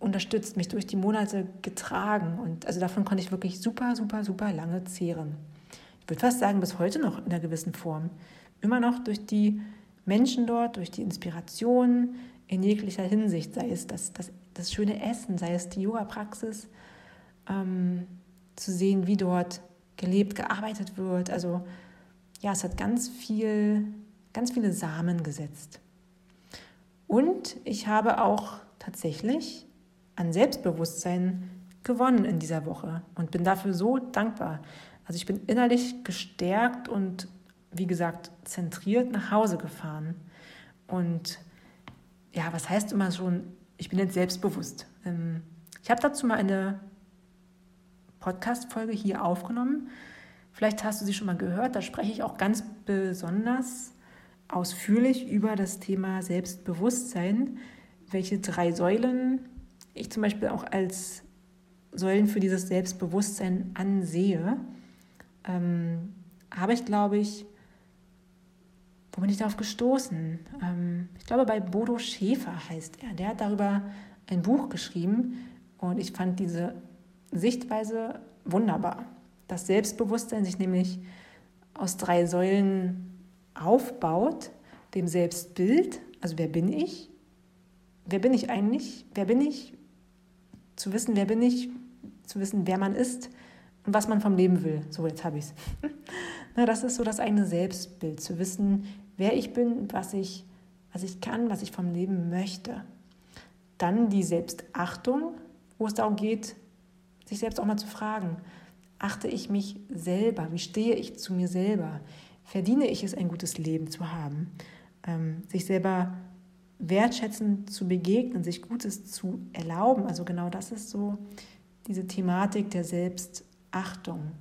unterstützt, mich durch die Monate getragen. Und also davon konnte ich wirklich super, super, super lange zehren. Ich würde fast sagen, bis heute noch in einer gewissen Form. Immer noch durch die Menschen dort, durch die Inspiration in jeglicher Hinsicht, sei es das, das, das schöne Essen, sei es die Yoga-Praxis, ähm, zu sehen, wie dort gelebt, gearbeitet wird. Also ja, es hat ganz viel, ganz viele Samen gesetzt. Und ich habe auch tatsächlich an Selbstbewusstsein gewonnen in dieser Woche und bin dafür so dankbar. Also ich bin innerlich gestärkt und wie gesagt zentriert nach Hause gefahren. Und ja, was heißt immer schon, ich bin jetzt selbstbewusst. Ähm, ich habe dazu mal eine Podcast-Folge hier aufgenommen. Vielleicht hast du sie schon mal gehört. Da spreche ich auch ganz besonders ausführlich über das Thema Selbstbewusstsein, welche drei Säulen ich zum Beispiel auch als Säulen für dieses Selbstbewusstsein ansehe, ähm, habe ich, glaube ich, wo bin ich darauf gestoßen? Ähm, ich glaube, bei Bodo Schäfer heißt er. Der hat darüber ein Buch geschrieben und ich fand diese Sichtweise wunderbar. Das Selbstbewusstsein sich nämlich aus drei Säulen aufbaut, dem Selbstbild, also wer bin ich? Wer bin ich eigentlich? Wer bin ich? Zu wissen, wer bin ich, zu wissen, wer man ist und was man vom Leben will. So, jetzt habe ich es. das ist so das eigene Selbstbild, zu wissen, wer ich bin, was ich, was ich kann, was ich vom Leben möchte. Dann die Selbstachtung, wo es darum geht, sich selbst auch mal zu fragen, achte ich mich selber, wie stehe ich zu mir selber, verdiene ich es, ein gutes Leben zu haben, ähm, sich selber wertschätzend zu begegnen, sich Gutes zu erlauben. Also genau das ist so diese Thematik der Selbstachtung.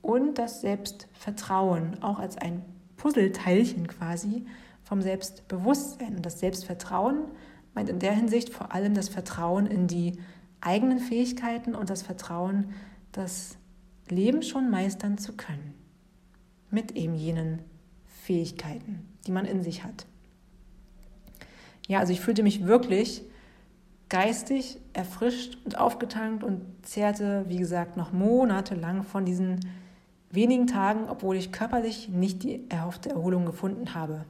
Und das Selbstvertrauen, auch als ein Puzzleteilchen quasi vom Selbstbewusstsein. Und das Selbstvertrauen meint in der Hinsicht vor allem das Vertrauen in die eigenen Fähigkeiten und das Vertrauen, das Leben schon meistern zu können. Mit eben jenen Fähigkeiten, die man in sich hat. Ja, also ich fühlte mich wirklich geistig erfrischt und aufgetankt und zehrte, wie gesagt, noch monatelang von diesen wenigen Tagen, obwohl ich körperlich nicht die erhoffte Erholung gefunden habe.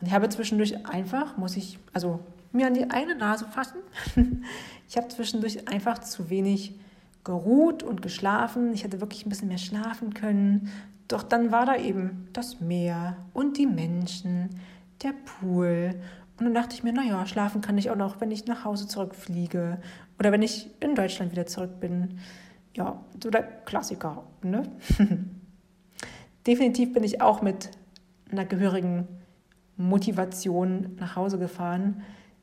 Und ich habe zwischendurch einfach, muss ich, also mir an die eine Nase fassen, ich habe zwischendurch einfach zu wenig geruht und geschlafen. Ich hätte wirklich ein bisschen mehr schlafen können. Doch dann war da eben das Meer und die Menschen, der Pool und dann dachte ich mir, naja, schlafen kann ich auch noch, wenn ich nach Hause zurückfliege oder wenn ich in Deutschland wieder zurück bin. Ja, so der Klassiker, ne? Definitiv bin ich auch mit einer gehörigen Motivation nach Hause gefahren,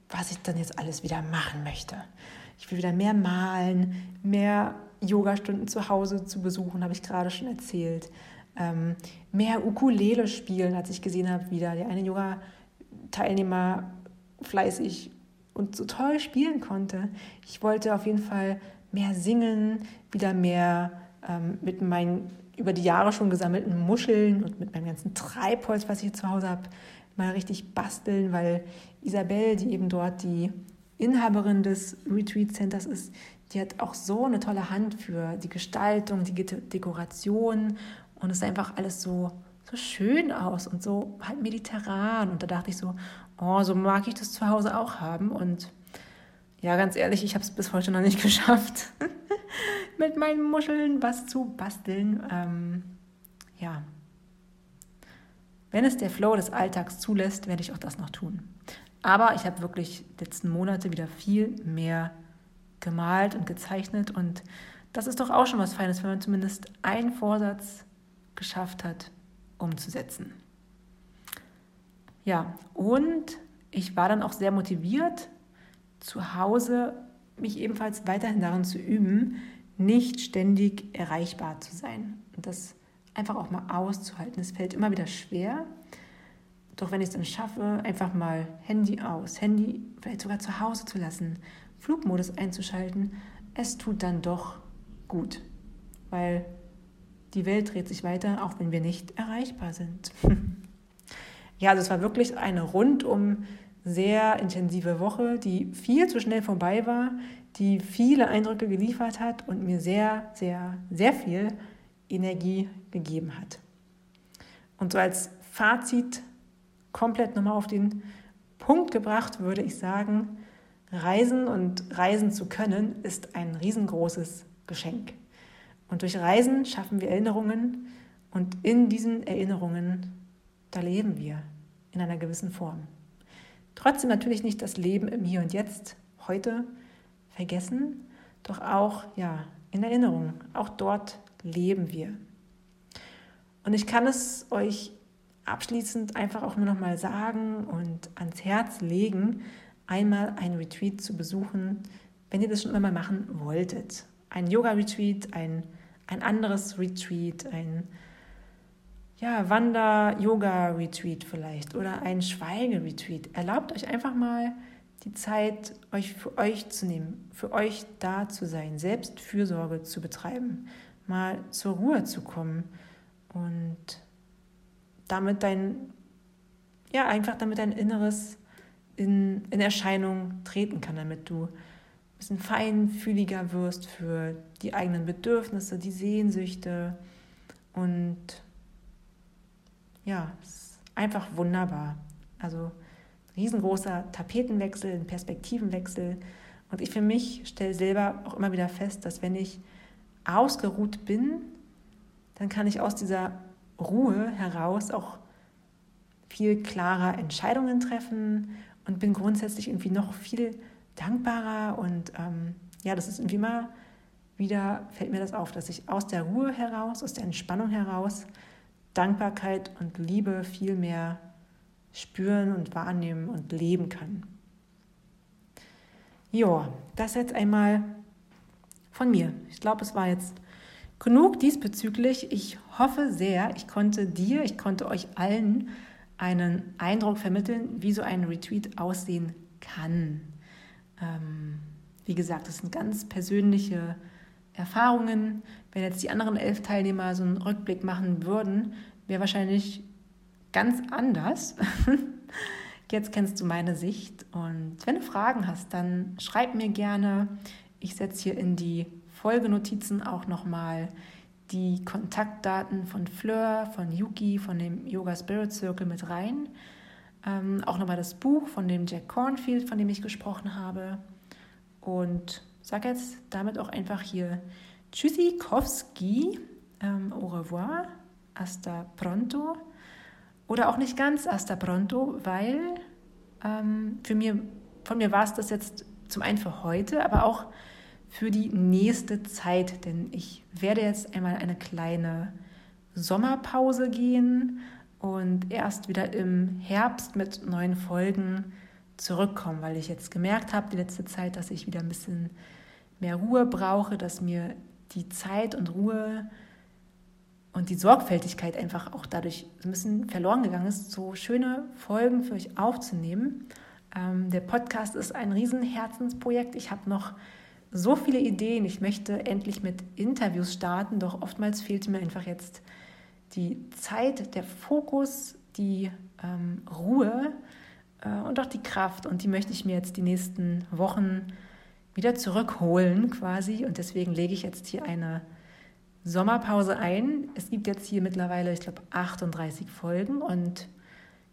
was ich dann jetzt alles wieder machen möchte. Ich will wieder mehr malen, mehr Yogastunden zu Hause zu besuchen, habe ich gerade schon erzählt. Ähm, mehr Ukulele spielen, als ich gesehen habe, wieder. Der eine Yoga Teilnehmer fleißig und so toll spielen konnte. Ich wollte auf jeden Fall mehr singen, wieder mehr ähm, mit meinen über die Jahre schon gesammelten Muscheln und mit meinem ganzen Treibholz, was ich hier zu Hause habe, mal richtig basteln, weil Isabel, die eben dort die Inhaberin des Retreat Centers ist, die hat auch so eine tolle Hand für die Gestaltung, die Dekoration und es ist einfach alles so, so schön aus und so halt mediterran. Und da dachte ich so, oh, so mag ich das zu Hause auch haben. Und ja, ganz ehrlich, ich habe es bis heute noch nicht geschafft, mit meinen Muscheln was zu basteln. Ähm, ja. Wenn es der Flow des Alltags zulässt, werde ich auch das noch tun. Aber ich habe wirklich letzten Monate wieder viel mehr gemalt und gezeichnet und das ist doch auch schon was Feines, wenn man zumindest einen Vorsatz geschafft hat, umzusetzen. Ja, und ich war dann auch sehr motiviert, zu Hause mich ebenfalls weiterhin darin zu üben, nicht ständig erreichbar zu sein und das einfach auch mal auszuhalten. Es fällt immer wieder schwer, doch wenn ich es dann schaffe, einfach mal Handy aus, Handy vielleicht sogar zu Hause zu lassen, Flugmodus einzuschalten, es tut dann doch gut, weil die Welt dreht sich weiter, auch wenn wir nicht erreichbar sind. ja, also es war wirklich eine rundum sehr intensive Woche, die viel zu schnell vorbei war, die viele Eindrücke geliefert hat und mir sehr, sehr, sehr viel Energie gegeben hat. Und so als Fazit komplett nochmal auf den Punkt gebracht, würde ich sagen, Reisen und reisen zu können ist ein riesengroßes Geschenk. Und durch Reisen schaffen wir Erinnerungen und in diesen Erinnerungen, da leben wir in einer gewissen Form. Trotzdem natürlich nicht das Leben im Hier und Jetzt, heute vergessen, doch auch ja, in Erinnerung. Auch dort leben wir. Und ich kann es euch abschließend einfach auch nur noch mal sagen und ans Herz legen, einmal ein Retreat zu besuchen, wenn ihr das schon immer mal machen wolltet. Ein Yoga-Retreat, ein ein anderes Retreat, ein ja, Wander-Yoga-Retreat vielleicht oder ein Schweige-Retreat. Erlaubt euch einfach mal die Zeit, euch für euch zu nehmen, für euch da zu sein, Selbstfürsorge zu betreiben, mal zur Ruhe zu kommen und damit dein, ja, einfach damit dein Inneres in, in Erscheinung treten kann, damit du bisschen feinfühliger wirst für die eigenen Bedürfnisse, die Sehnsüchte. Und ja, es ist einfach wunderbar. Also riesengroßer Tapetenwechsel, ein Perspektivenwechsel. Und ich für mich stelle selber auch immer wieder fest, dass wenn ich ausgeruht bin, dann kann ich aus dieser Ruhe heraus auch viel klarer Entscheidungen treffen und bin grundsätzlich irgendwie noch viel dankbarer und ähm, ja, das ist irgendwie immer wieder, fällt mir das auf, dass ich aus der Ruhe heraus, aus der Entspannung heraus Dankbarkeit und Liebe viel mehr spüren und wahrnehmen und leben kann. Ja, das jetzt einmal von mir. Ich glaube, es war jetzt genug diesbezüglich. Ich hoffe sehr, ich konnte dir, ich konnte euch allen einen Eindruck vermitteln, wie so ein Retreat aussehen kann. Ähm, wie gesagt, das sind ganz persönliche Erfahrungen. Wenn jetzt die anderen elf Teilnehmer so einen Rückblick machen würden, wäre wahrscheinlich ganz anders. Jetzt kennst du meine Sicht und wenn du Fragen hast, dann schreib mir gerne. Ich setze hier in die Folgenotizen auch nochmal die Kontaktdaten von Fleur, von Yuki, von dem Yoga Spirit Circle mit rein. Ähm, auch nochmal das Buch von dem Jack Cornfield, von dem ich gesprochen habe. Und sage jetzt damit auch einfach hier Tschüssikowski, ähm, au revoir, hasta pronto. Oder auch nicht ganz hasta pronto, weil ähm, für mir, von mir war es das jetzt zum einen für heute, aber auch für die nächste Zeit. Denn ich werde jetzt einmal eine kleine Sommerpause gehen und erst wieder im Herbst mit neuen Folgen zurückkommen, weil ich jetzt gemerkt habe, die letzte Zeit, dass ich wieder ein bisschen mehr Ruhe brauche, dass mir die Zeit und Ruhe und die Sorgfältigkeit einfach auch dadurch ein bisschen verloren gegangen ist, so schöne Folgen für euch aufzunehmen. Ähm, der Podcast ist ein Riesenherzensprojekt. Ich habe noch so viele Ideen. Ich möchte endlich mit Interviews starten, doch oftmals fehlt mir einfach jetzt die Zeit, der Fokus, die ähm, Ruhe äh, und auch die Kraft. Und die möchte ich mir jetzt die nächsten Wochen wieder zurückholen quasi. Und deswegen lege ich jetzt hier eine Sommerpause ein. Es gibt jetzt hier mittlerweile, ich glaube, 38 Folgen. Und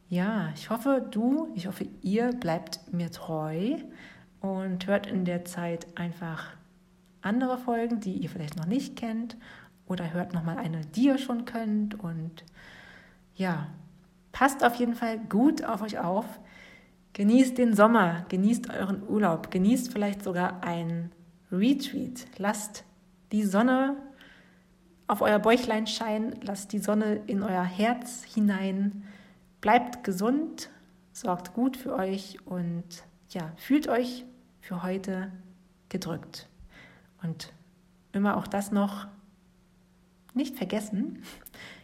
ja, ich hoffe, du, ich hoffe, ihr bleibt mir treu und hört in der Zeit einfach andere Folgen, die ihr vielleicht noch nicht kennt oder hört nochmal eine, die ihr schon könnt und ja, passt auf jeden Fall gut auf euch auf. Genießt den Sommer, genießt euren Urlaub, genießt vielleicht sogar ein Retreat. Lasst die Sonne auf euer Bäuchlein scheinen, lasst die Sonne in euer Herz hinein. Bleibt gesund, sorgt gut für euch und ja, fühlt euch für heute gedrückt. Und immer auch das noch nicht vergessen.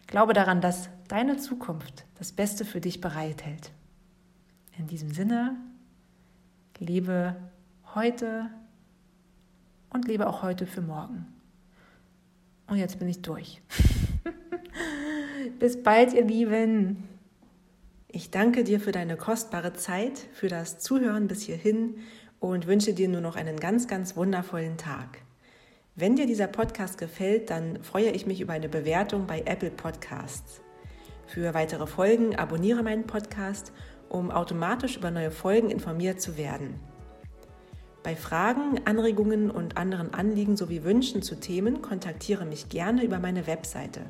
Glaube daran, dass deine Zukunft das Beste für dich bereithält. In diesem Sinne, lebe heute und lebe auch heute für morgen. Und jetzt bin ich durch. Bis bald, ihr Lieben. Ich danke dir für deine kostbare Zeit, für das Zuhören bis hierhin und wünsche dir nur noch einen ganz, ganz wundervollen Tag. Wenn dir dieser Podcast gefällt, dann freue ich mich über eine Bewertung bei Apple Podcasts. Für weitere Folgen abonniere meinen Podcast, um automatisch über neue Folgen informiert zu werden. Bei Fragen, Anregungen und anderen Anliegen sowie Wünschen zu Themen kontaktiere mich gerne über meine Webseite.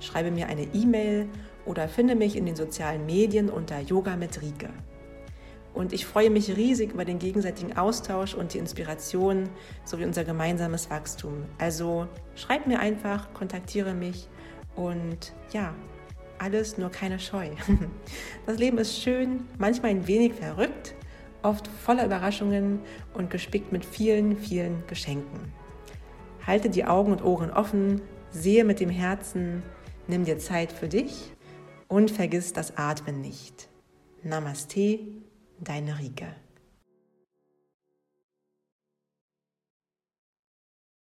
Schreibe mir eine E-Mail oder finde mich in den sozialen Medien unter Yoga mit Rike. Und ich freue mich riesig über den gegenseitigen Austausch und die Inspiration sowie unser gemeinsames Wachstum. Also schreib mir einfach, kontaktiere mich und ja, alles nur keine Scheu. Das Leben ist schön, manchmal ein wenig verrückt, oft voller Überraschungen und gespickt mit vielen, vielen Geschenken. Halte die Augen und Ohren offen, sehe mit dem Herzen, nimm dir Zeit für dich und vergiss das Atmen nicht. Namaste deine Rike.